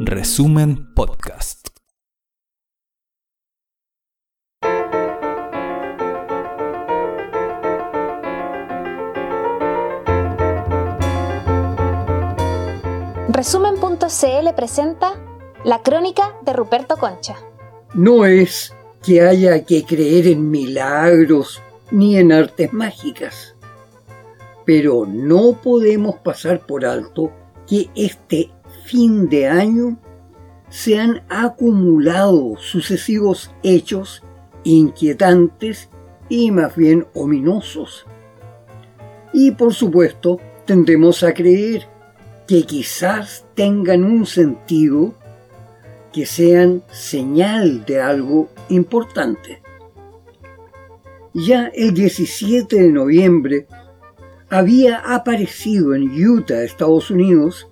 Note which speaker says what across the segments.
Speaker 1: Resumen Podcast.
Speaker 2: Resumen.cl presenta La crónica de Ruperto Concha.
Speaker 3: No es que haya que creer en milagros ni en artes mágicas, pero no podemos pasar por alto que este fin de año se han acumulado sucesivos hechos inquietantes y más bien ominosos. Y por supuesto, tendemos a creer que quizás tengan un sentido, que sean señal de algo importante. Ya el 17 de noviembre había aparecido en Utah, Estados Unidos,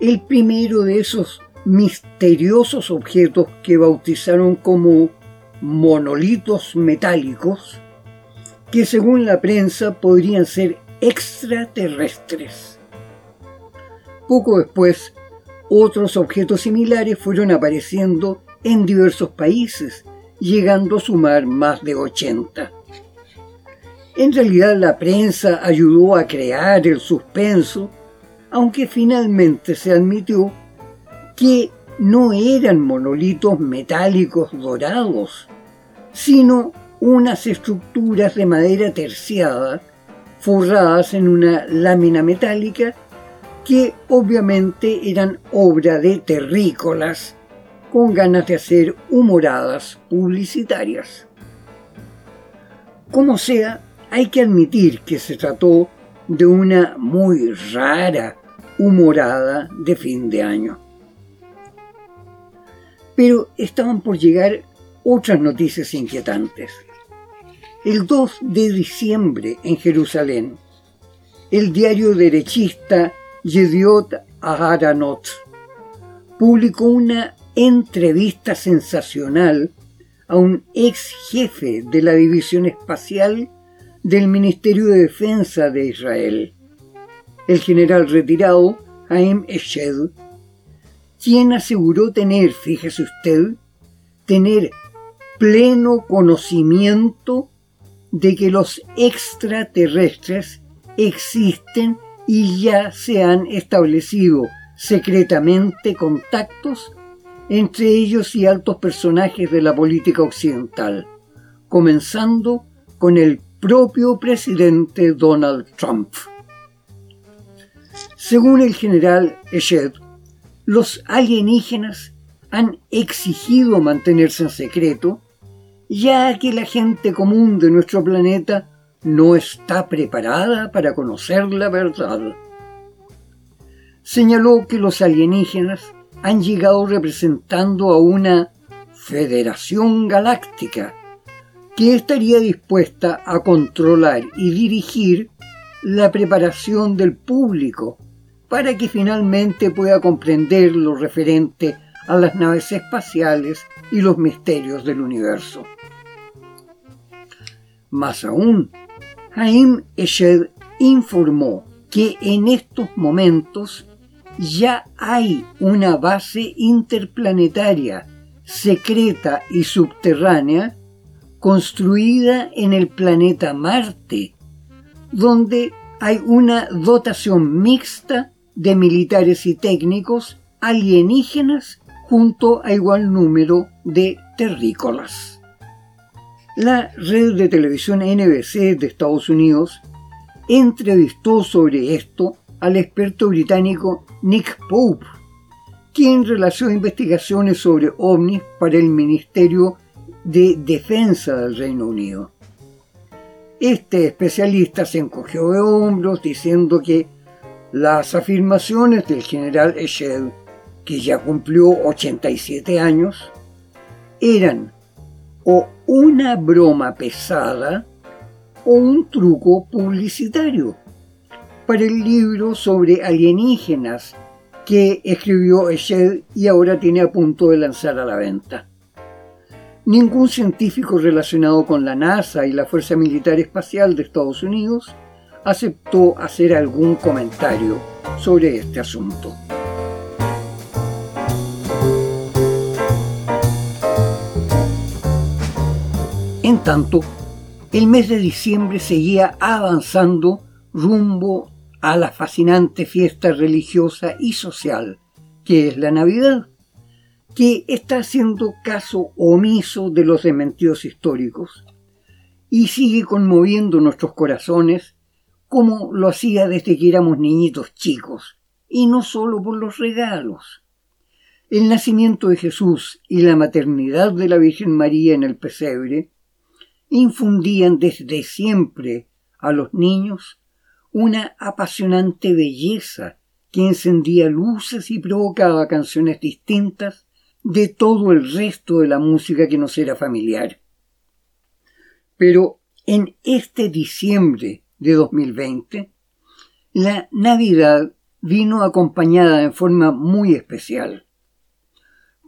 Speaker 3: el primero de esos misteriosos objetos que bautizaron como monolitos metálicos, que según la prensa podrían ser extraterrestres. Poco después, otros objetos similares fueron apareciendo en diversos países, llegando a sumar más de 80. En realidad la prensa ayudó a crear el suspenso, aunque finalmente se admitió que no eran monolitos metálicos dorados, sino unas estructuras de madera terciada forradas en una lámina metálica que obviamente eran obra de terrícolas con ganas de hacer humoradas publicitarias. Como sea, hay que admitir que se trató de una muy rara humorada de fin de año. Pero estaban por llegar otras noticias inquietantes. El 2 de diciembre en Jerusalén, el diario derechista Yediot Aharonot publicó una entrevista sensacional a un ex jefe de la División Espacial del Ministerio de Defensa de Israel, el general retirado Haim Eshed, quien aseguró tener, fíjese usted, tener pleno conocimiento de que los extraterrestres existen y ya se han establecido secretamente contactos entre ellos y altos personajes de la política occidental, comenzando con el propio presidente Donald Trump. Según el general Eshed, los alienígenas han exigido mantenerse en secreto, ya que la gente común de nuestro planeta no está preparada para conocer la verdad. Señaló que los alienígenas han llegado representando a una federación galáctica que estaría dispuesta a controlar y dirigir la preparación del público para que finalmente pueda comprender lo referente a las naves espaciales y los misterios del universo. Más aún, Haim Eshed informó que en estos momentos ya hay una base interplanetaria secreta y subterránea construida en el planeta Marte, donde hay una dotación mixta de militares y técnicos alienígenas junto a igual número de terrícolas. La red de televisión NBC de Estados Unidos entrevistó sobre esto al experto británico Nick Pope, quien realizó investigaciones sobre ovnis para el Ministerio de Defensa del Reino Unido. Este especialista se encogió de hombros diciendo que las afirmaciones del general Eshed, que ya cumplió 87 años, eran o una broma pesada o un truco publicitario para el libro sobre alienígenas que escribió Eshed y ahora tiene a punto de lanzar a la venta. Ningún científico relacionado con la NASA y la Fuerza Militar Espacial de Estados Unidos aceptó hacer algún comentario sobre este asunto. En tanto, el mes de diciembre seguía avanzando rumbo a la fascinante fiesta religiosa y social que es la Navidad que está haciendo caso omiso de los dementidos históricos y sigue conmoviendo nuestros corazones como lo hacía desde que éramos niñitos chicos, y no solo por los regalos. El nacimiento de Jesús y la maternidad de la Virgen María en el pesebre infundían desde siempre a los niños una apasionante belleza que encendía luces y provocaba canciones distintas de todo el resto de la música que nos era familiar. Pero en este diciembre de 2020, la Navidad vino acompañada en forma muy especial.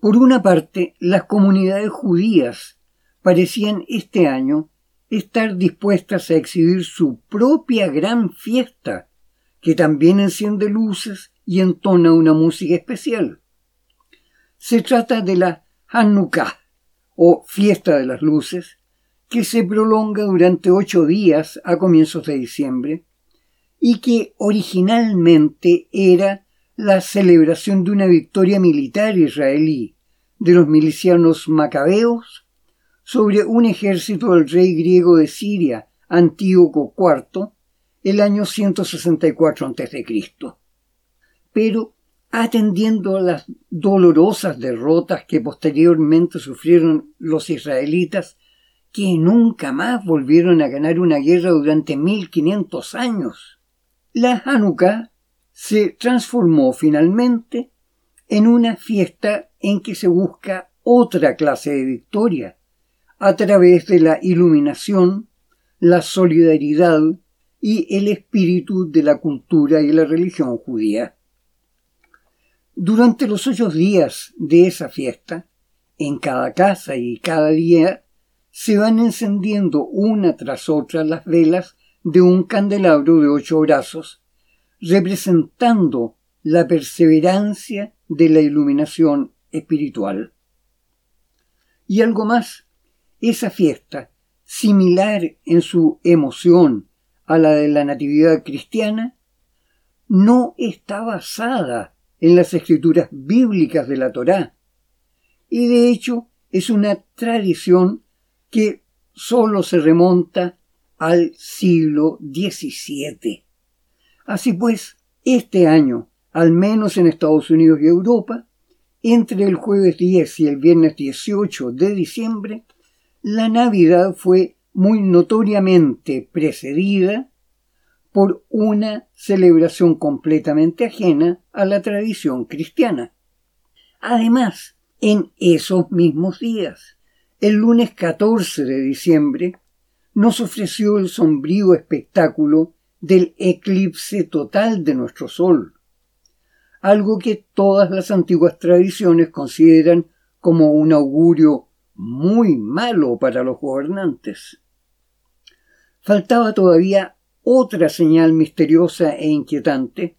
Speaker 3: Por una parte, las comunidades judías parecían este año estar dispuestas a exhibir su propia gran fiesta, que también enciende luces y entona una música especial. Se trata de la Hanukkah, o fiesta de las luces, que se prolonga durante ocho días a comienzos de diciembre y que originalmente era la celebración de una victoria militar israelí de los milicianos macabeos sobre un ejército del rey griego de Siria, Antíoco IV, el año 164 a.C. Pero, atendiendo las dolorosas derrotas que posteriormente sufrieron los israelitas, que nunca más volvieron a ganar una guerra durante 1500 años, la Hanukkah se transformó finalmente en una fiesta en que se busca otra clase de victoria, a través de la iluminación, la solidaridad y el espíritu de la cultura y la religión judía. Durante los ocho días de esa fiesta, en cada casa y cada día se van encendiendo una tras otra las velas de un candelabro de ocho brazos representando la perseverancia de la iluminación espiritual. Y algo más, esa fiesta, similar en su emoción a la de la Natividad cristiana, no está basada en las escrituras bíblicas de la Torá, y de hecho es una tradición que sólo se remonta al siglo XVII. Así pues, este año, al menos en Estados Unidos y Europa, entre el jueves 10 y el viernes 18 de diciembre, la Navidad fue muy notoriamente precedida por una celebración completamente ajena a la tradición cristiana. Además, en esos mismos días, el lunes 14 de diciembre, nos ofreció el sombrío espectáculo del eclipse total de nuestro Sol, algo que todas las antiguas tradiciones consideran como un augurio muy malo para los gobernantes. Faltaba todavía otra señal misteriosa e inquietante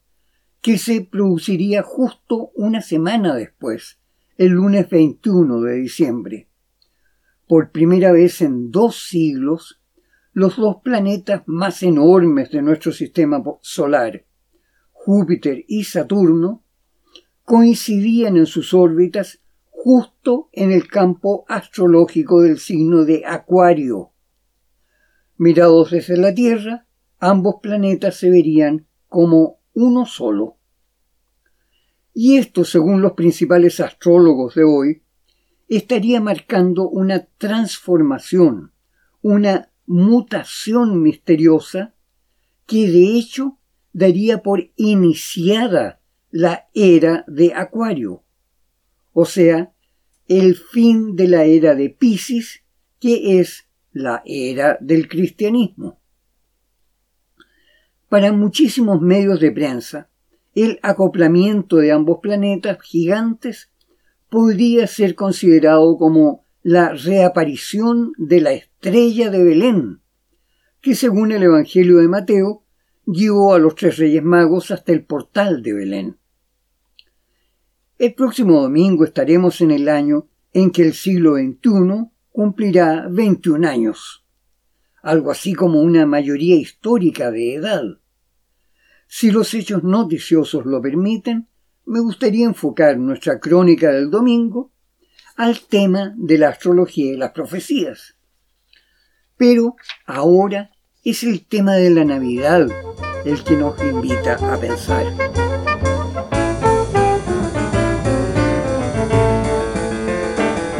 Speaker 3: que se produciría justo una semana después, el lunes 21 de diciembre. Por primera vez en dos siglos, los dos planetas más enormes de nuestro sistema solar, Júpiter y Saturno, coincidían en sus órbitas justo en el campo astrológico del signo de Acuario. Mirados desde la Tierra, ambos planetas se verían como uno solo. Y esto, según los principales astrólogos de hoy, estaría marcando una transformación, una mutación misteriosa que de hecho daría por iniciada la era de Acuario, o sea, el fin de la era de Pisces, que es la era del cristianismo. Para muchísimos medios de prensa, el acoplamiento de ambos planetas gigantes podría ser considerado como la reaparición de la estrella de Belén, que según el Evangelio de Mateo guió a los tres reyes magos hasta el portal de Belén. El próximo domingo estaremos en el año en que el siglo XXI cumplirá 21 años, algo así como una mayoría histórica de edad. Si los hechos noticiosos lo permiten, me gustaría enfocar nuestra crónica del domingo al tema de la astrología y las profecías. Pero ahora es el tema de la Navidad el que nos invita a pensar.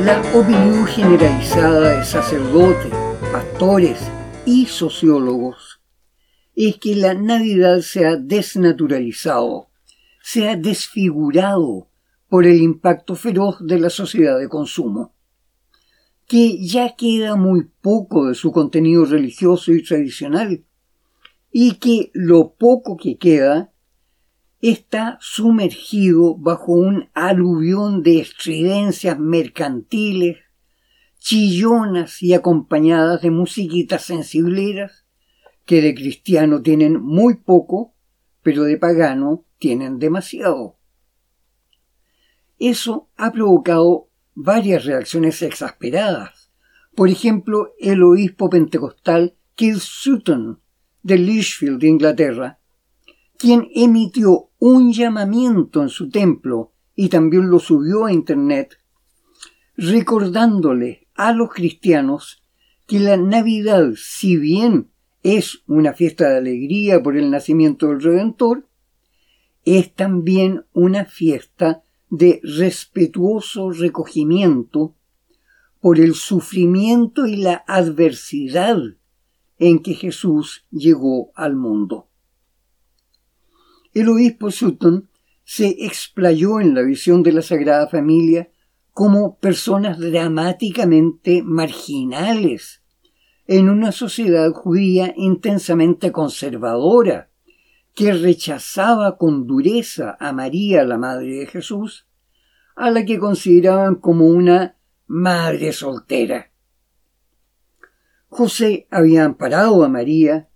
Speaker 3: La opinión generalizada de sacerdotes, pastores y sociólogos es que la Navidad se ha desnaturalizado, se ha desfigurado por el impacto feroz de la sociedad de consumo, que ya queda muy poco de su contenido religioso y tradicional, y que lo poco que queda está sumergido bajo un aluvión de estridencias mercantiles, chillonas y acompañadas de musiquitas sensibleras, que de cristiano tienen muy poco, pero de pagano tienen demasiado. Eso ha provocado varias reacciones exasperadas. Por ejemplo, el obispo pentecostal Keith Sutton de Lichfield, Inglaterra, quien emitió un llamamiento en su templo y también lo subió a Internet, recordándole a los cristianos que la Navidad, si bien es una fiesta de alegría por el nacimiento del Redentor, es también una fiesta de respetuoso recogimiento por el sufrimiento y la adversidad en que Jesús llegó al mundo. El obispo Sutton se explayó en la visión de la Sagrada Familia como personas dramáticamente marginales en una sociedad judía intensamente conservadora que rechazaba con dureza a María, la Madre de Jesús, a la que consideraban como una madre soltera. José había amparado a María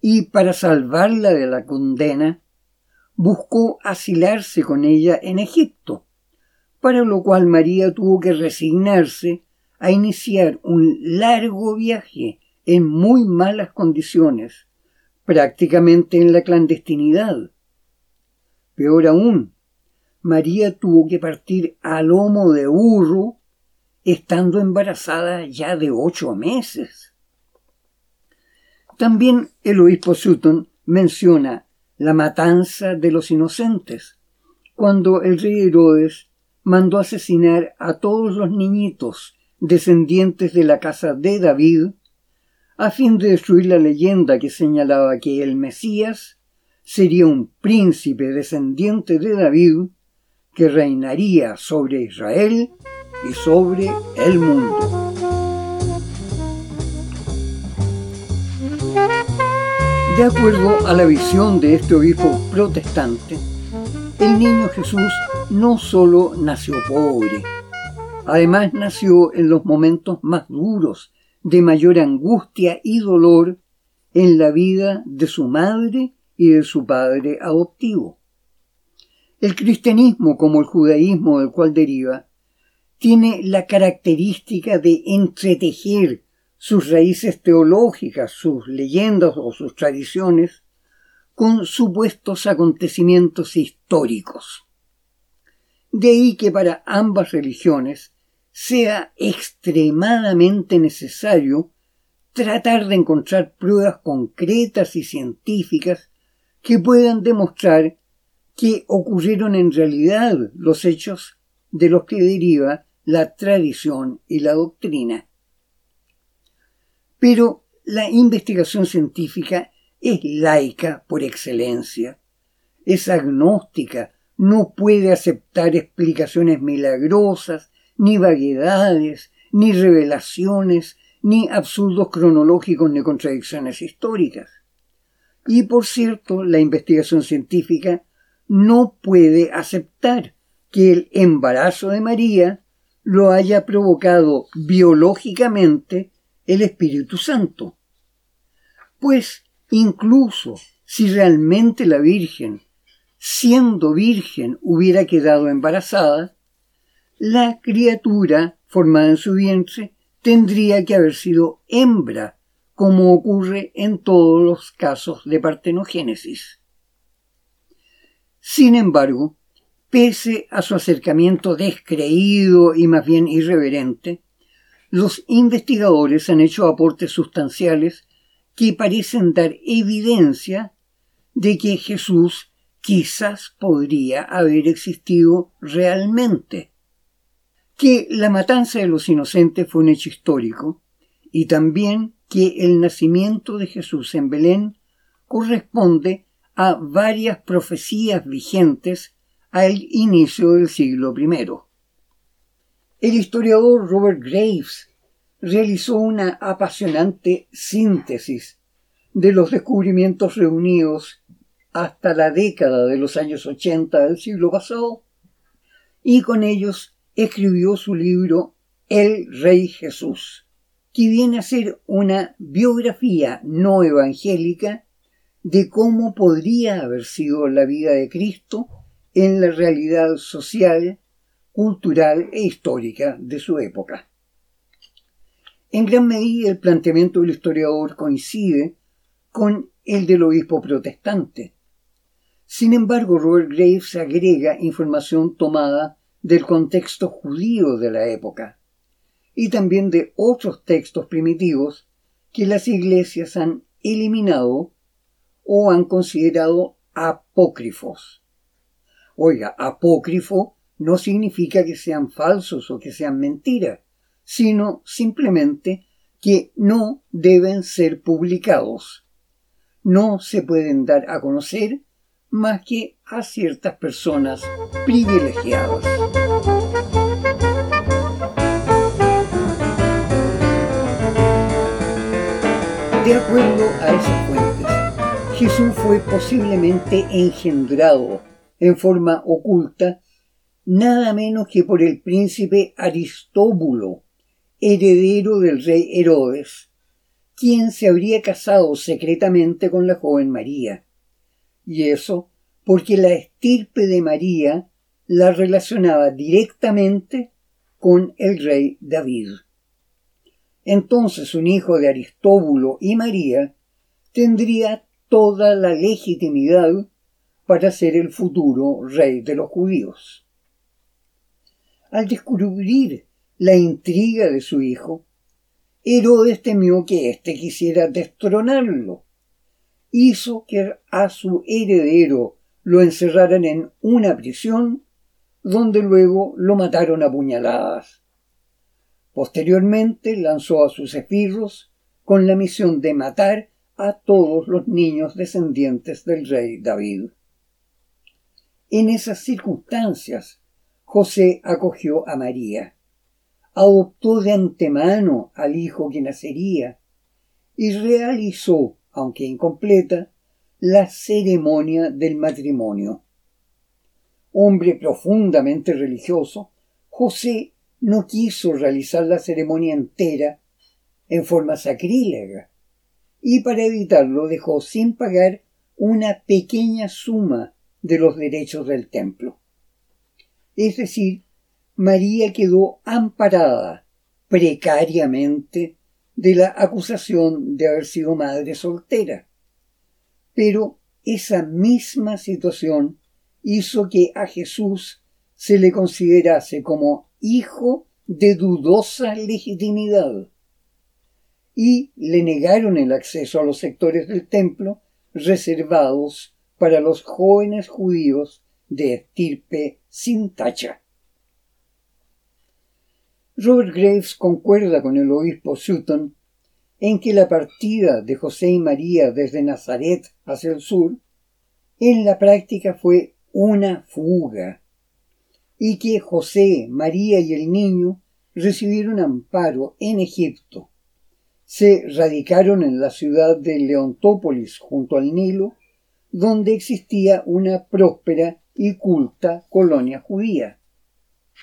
Speaker 3: y para salvarla de la condena buscó asilarse con ella en Egipto, para lo cual María tuvo que resignarse a iniciar un largo viaje en muy malas condiciones, prácticamente en la clandestinidad. Peor aún, María tuvo que partir a lomo de burro, estando embarazada ya de ocho meses. También el obispo Sutton menciona la matanza de los inocentes, cuando el rey Herodes mandó asesinar a todos los niñitos descendientes de la casa de David a fin de destruir la leyenda que señalaba que el Mesías sería un príncipe descendiente de David que reinaría sobre Israel y sobre el mundo. De acuerdo a la visión de este obispo protestante, el niño Jesús no solo nació pobre, además nació en los momentos más duros de mayor angustia y dolor en la vida de su madre y de su padre adoptivo. El cristianismo, como el judaísmo del cual deriva, tiene la característica de entretejer sus raíces teológicas, sus leyendas o sus tradiciones con supuestos acontecimientos históricos. De ahí que para ambas religiones sea extremadamente necesario tratar de encontrar pruebas concretas y científicas que puedan demostrar que ocurrieron en realidad los hechos de los que deriva la tradición y la doctrina. Pero la investigación científica es laica por excelencia, es agnóstica, no puede aceptar explicaciones milagrosas, ni vaguedades, ni revelaciones, ni absurdos cronológicos ni contradicciones históricas. Y por cierto, la investigación científica no puede aceptar que el embarazo de María lo haya provocado biológicamente el Espíritu Santo. Pues incluso si realmente la Virgen, siendo virgen, hubiera quedado embarazada, la criatura formada en su vientre tendría que haber sido hembra, como ocurre en todos los casos de partenogénesis. Sin embargo, pese a su acercamiento descreído y más bien irreverente, los investigadores han hecho aportes sustanciales que parecen dar evidencia de que Jesús quizás podría haber existido realmente, que la matanza de los inocentes fue un hecho histórico y también que el nacimiento de Jesús en Belén corresponde a varias profecías vigentes al inicio del siglo I. El historiador Robert Graves realizó una apasionante síntesis de los descubrimientos reunidos hasta la década de los años 80 del siglo pasado y con ellos escribió su libro El Rey Jesús, que viene a ser una biografía no evangélica de cómo podría haber sido la vida de Cristo en la realidad social, cultural e histórica de su época. En gran medida el planteamiento del historiador coincide con el del obispo protestante. Sin embargo, Robert Graves agrega información tomada del contexto judío de la época y también de otros textos primitivos que las iglesias han eliminado o han considerado apócrifos. Oiga, apócrifo no significa que sean falsos o que sean mentiras, sino simplemente que no deben ser publicados. No se pueden dar a conocer más que a ciertas personas privilegiadas. De acuerdo a esas fuentes, Jesús fue posiblemente engendrado en forma oculta nada menos que por el príncipe Aristóbulo, heredero del rey Herodes, quien se habría casado secretamente con la joven María. Y eso porque la estirpe de María la relacionaba directamente con el rey David. Entonces un hijo de Aristóbulo y María tendría toda la legitimidad para ser el futuro rey de los judíos. Al descubrir la intriga de su hijo, Herodes temió que éste quisiera destronarlo. Hizo que a su heredero lo encerraran en una prisión, donde luego lo mataron a puñaladas. Posteriormente lanzó a sus esbirros con la misión de matar a todos los niños descendientes del rey David. En esas circunstancias, José acogió a María adoptó de antemano al hijo que nacería y realizó, aunque incompleta, la ceremonia del matrimonio. Hombre profundamente religioso, José no quiso realizar la ceremonia entera en forma sacrílega y para evitarlo dejó sin pagar una pequeña suma de los derechos del templo. Es decir, María quedó amparada precariamente de la acusación de haber sido madre soltera. Pero esa misma situación hizo que a Jesús se le considerase como hijo de dudosa legitimidad y le negaron el acceso a los sectores del templo reservados para los jóvenes judíos de estirpe sin tacha. Robert Graves concuerda con el obispo Sutton en que la partida de José y María desde Nazaret hacia el sur en la práctica fue una fuga y que José, María y el niño recibieron amparo en Egipto. Se radicaron en la ciudad de Leontópolis junto al Nilo, donde existía una próspera y culta colonia judía.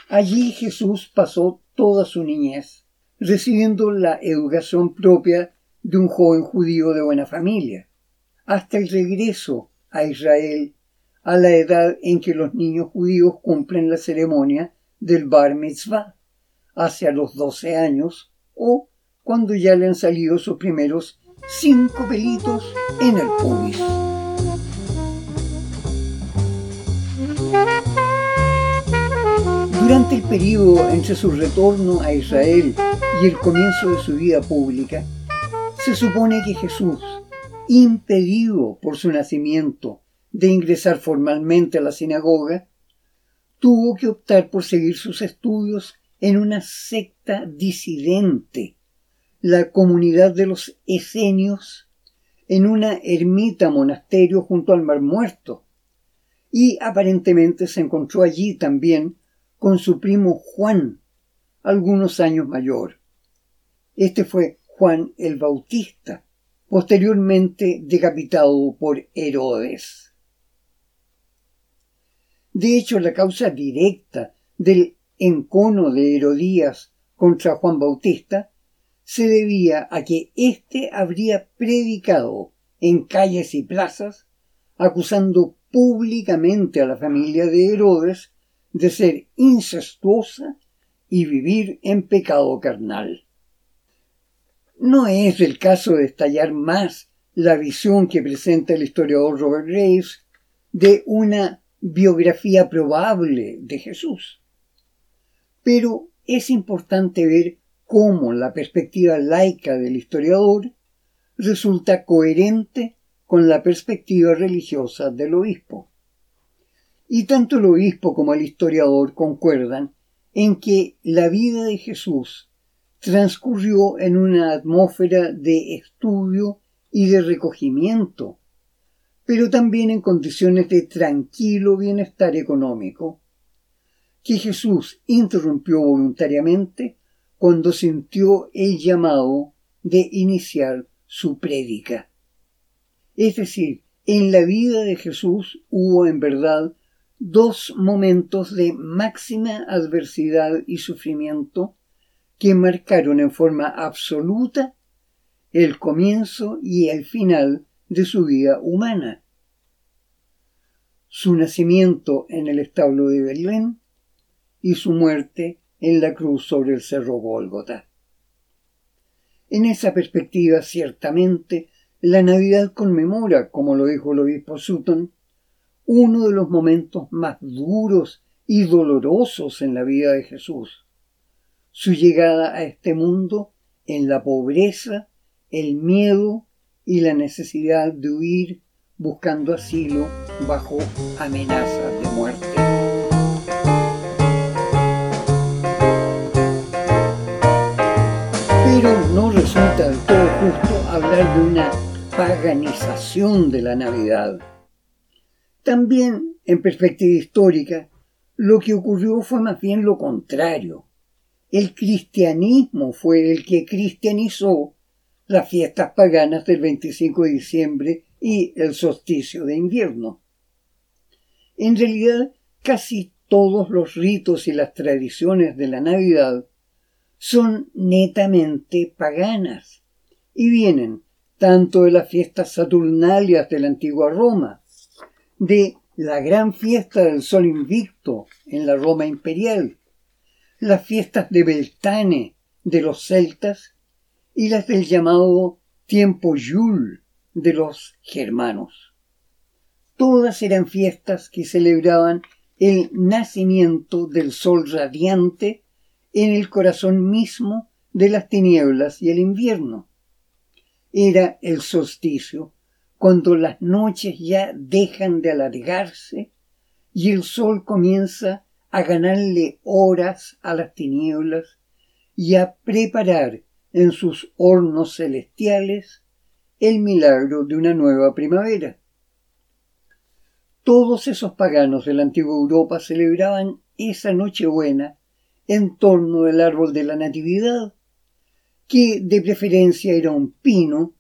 Speaker 3: Allí Jesús pasó toda su niñez, recibiendo la educación propia de un joven judío de buena familia, hasta el regreso a Israel a la edad en que los niños judíos cumplen la ceremonia del bar mitzvah, hacia los doce años o cuando ya le han salido sus primeros cinco pelitos en el pubis. Durante el periodo entre su retorno a Israel y el comienzo de su vida pública, se supone que Jesús, impedido por su nacimiento de ingresar formalmente a la sinagoga, tuvo que optar por seguir sus estudios en una secta disidente, la comunidad de los esenios, en una ermita monasterio junto al Mar Muerto, y aparentemente se encontró allí también con su primo Juan, algunos años mayor. Este fue Juan el Bautista, posteriormente decapitado por Herodes. De hecho, la causa directa del encono de Herodías contra Juan Bautista se debía a que éste habría predicado en calles y plazas acusando públicamente a la familia de Herodes de ser incestuosa y vivir en pecado carnal. No es el caso de estallar más la visión que presenta el historiador Robert Graves de una biografía probable de Jesús. Pero es importante ver cómo la perspectiva laica del historiador resulta coherente con la perspectiva religiosa del obispo. Y tanto el obispo como el historiador concuerdan en que la vida de Jesús transcurrió en una atmósfera de estudio y de recogimiento, pero también en condiciones de tranquilo bienestar económico, que Jesús interrumpió voluntariamente cuando sintió el llamado de iniciar su prédica. Es decir, en la vida de Jesús hubo en verdad dos momentos de máxima adversidad y sufrimiento que marcaron en forma absoluta el comienzo y el final de su vida humana. Su nacimiento en el establo de Belén y su muerte en la cruz sobre el cerro Gólgota. En esa perspectiva, ciertamente, la Navidad conmemora, como lo dijo el obispo Sutton, uno de los momentos más duros y dolorosos en la vida de Jesús, su llegada a este mundo en la pobreza, el miedo y la necesidad de huir buscando asilo bajo amenazas de muerte. Pero no resulta del todo justo hablar de una paganización de la Navidad. También, en perspectiva histórica, lo que ocurrió fue más bien lo contrario. El cristianismo fue el que cristianizó las fiestas paganas del 25 de diciembre y el solsticio de invierno. En realidad, casi todos los ritos y las tradiciones de la Navidad son netamente paganas y vienen tanto de las fiestas saturnalias de la antigua Roma, de la gran fiesta del sol invicto en la Roma imperial, las fiestas de Beltane de los celtas y las del llamado tiempo Yule de los germanos. Todas eran fiestas que celebraban el nacimiento del sol radiante en el corazón mismo de las tinieblas y el invierno era el solsticio, cuando las noches ya dejan de alargarse y el sol comienza a ganarle horas a las tinieblas y a preparar en sus hornos celestiales el milagro de una nueva primavera. Todos esos paganos de la antigua Europa celebraban esa Nochebuena en torno del árbol de la Natividad, que de preferencia era un pino,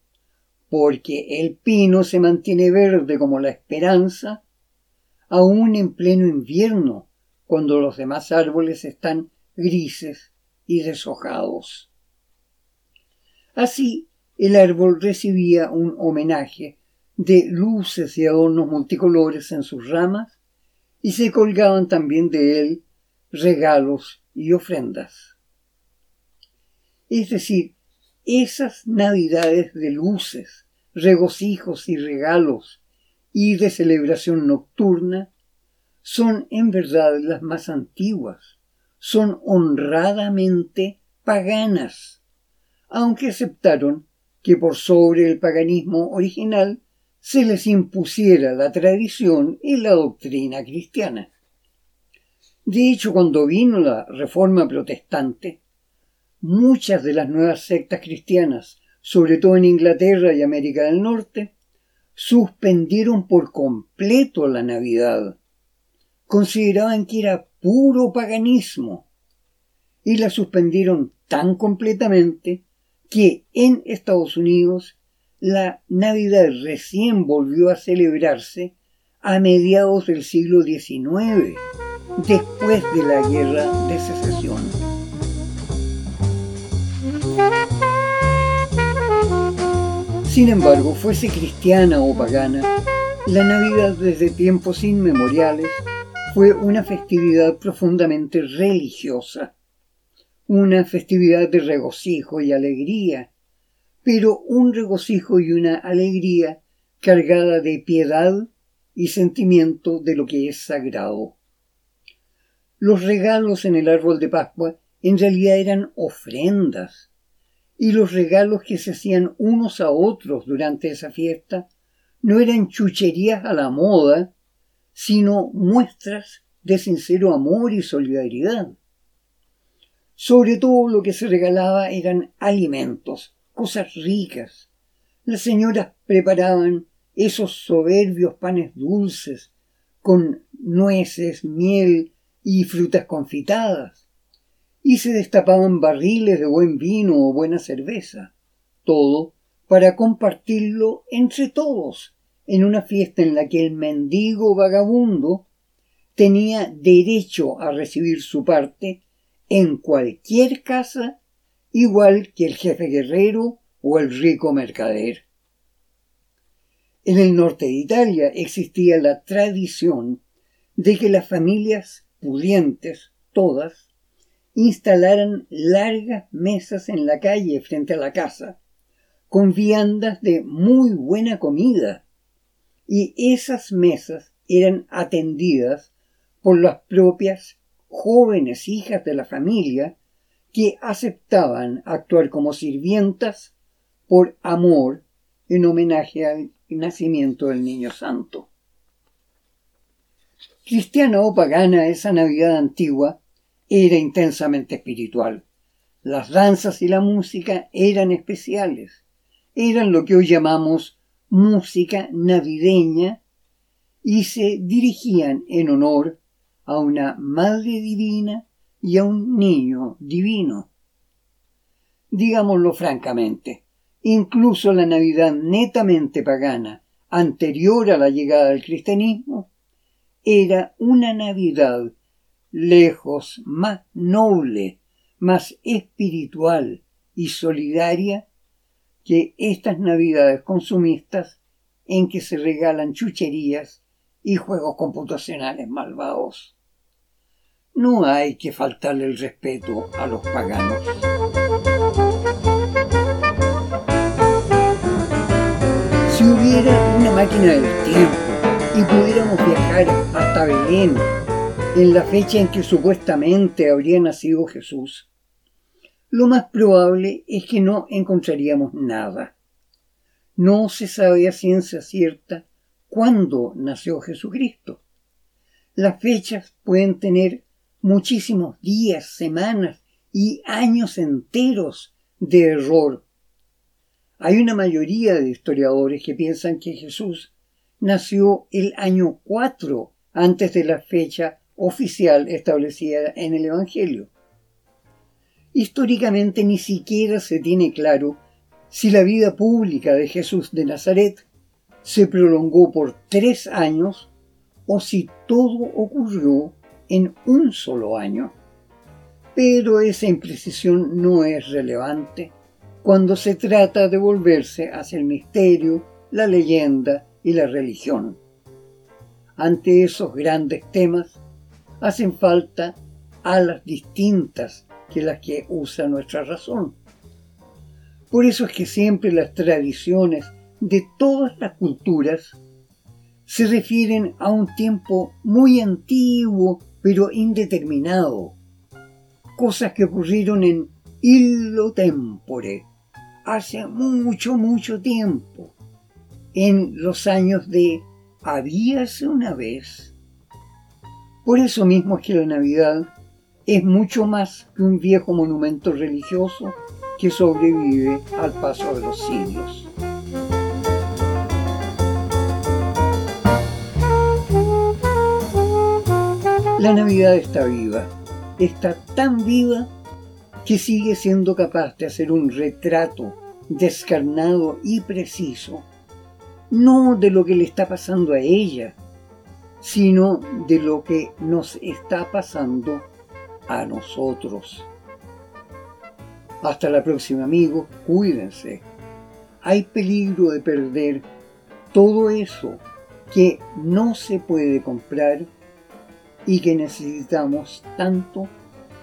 Speaker 3: porque el pino se mantiene verde como la esperanza, aún en pleno invierno, cuando los demás árboles están grises y deshojados. Así, el árbol recibía un homenaje de luces y adornos multicolores en sus ramas, y se colgaban también de él regalos y ofrendas. Es decir, esas navidades de luces, regocijos y regalos y de celebración nocturna son en verdad las más antiguas, son honradamente paganas, aunque aceptaron que por sobre el paganismo original se les impusiera la tradición y la doctrina cristiana. De hecho, cuando vino la Reforma Protestante, muchas de las nuevas sectas cristianas, sobre todo en Inglaterra y América del Norte, suspendieron por completo la Navidad. Consideraban que era puro paganismo y la suspendieron tan completamente que en Estados Unidos la Navidad recién volvió a celebrarse a mediados del siglo XIX, después de la Guerra de Secesión. Sin embargo, fuese cristiana o pagana, la Navidad desde tiempos inmemoriales fue una festividad profundamente religiosa, una festividad de regocijo y alegría, pero un regocijo y una alegría cargada de piedad y sentimiento de lo que es sagrado. Los regalos en el árbol de Pascua en realidad eran ofrendas, y los regalos que se hacían unos a otros durante esa fiesta no eran chucherías a la moda, sino muestras de sincero amor y solidaridad. Sobre todo lo que se regalaba eran alimentos, cosas ricas. Las señoras preparaban esos soberbios panes dulces con nueces, miel y frutas confitadas y se destapaban barriles de buen vino o buena cerveza, todo para compartirlo entre todos en una fiesta en la que el mendigo vagabundo tenía derecho a recibir su parte en cualquier casa igual que el jefe guerrero o el rico mercader. En el norte de Italia existía la tradición de que las familias pudientes, todas, instalaran largas mesas en la calle frente a la casa, con viandas de muy buena comida, y esas mesas eran atendidas por las propias jóvenes hijas de la familia que aceptaban actuar como sirvientas por amor en homenaje al nacimiento del niño santo. Cristiana o pagana, esa Navidad antigua era intensamente espiritual. Las danzas y la música eran especiales. Eran lo que hoy llamamos música navideña y se dirigían en honor a una Madre Divina y a un niño divino. Digámoslo francamente, incluso la Navidad netamente pagana, anterior a la llegada del cristianismo, era una Navidad lejos más noble, más espiritual y solidaria que estas navidades consumistas en que se regalan chucherías y juegos computacionales malvados. No hay que faltarle el respeto a los paganos. Si hubiera una máquina del tiempo y pudiéramos viajar hasta Belén en la fecha en que supuestamente habría nacido Jesús, lo más probable es que no encontraríamos nada. No se sabe a ciencia cierta cuándo nació Jesucristo. Las fechas pueden tener muchísimos días, semanas y años enteros de error. Hay una mayoría de historiadores que piensan que Jesús nació el año 4 antes de la fecha oficial establecida en el Evangelio. Históricamente ni siquiera se tiene claro si la vida pública de Jesús de Nazaret se prolongó por tres años o si todo ocurrió en un solo año. Pero esa imprecisión no es relevante cuando se trata de volverse hacia el misterio, la leyenda y la religión. Ante esos grandes temas, hacen falta alas distintas que las que usa nuestra razón, Por eso es que siempre las tradiciones de todas las culturas se refieren a un tiempo muy antiguo pero indeterminado. Cosas que ocurrieron en illo tempore, hace mucho, mucho tiempo, en los años de habíase una vez. Por eso mismo es que la Navidad es mucho más que un viejo monumento religioso que sobrevive al paso de los siglos. La Navidad está viva, está tan viva que sigue siendo capaz de hacer un retrato descarnado y preciso, no de lo que le está pasando a ella, sino de lo que nos está pasando a nosotros. Hasta la próxima amigos, cuídense. Hay peligro de perder todo eso que no se puede comprar y que necesitamos tanto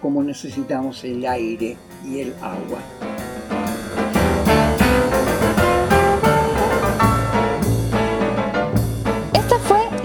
Speaker 3: como necesitamos el aire y el agua.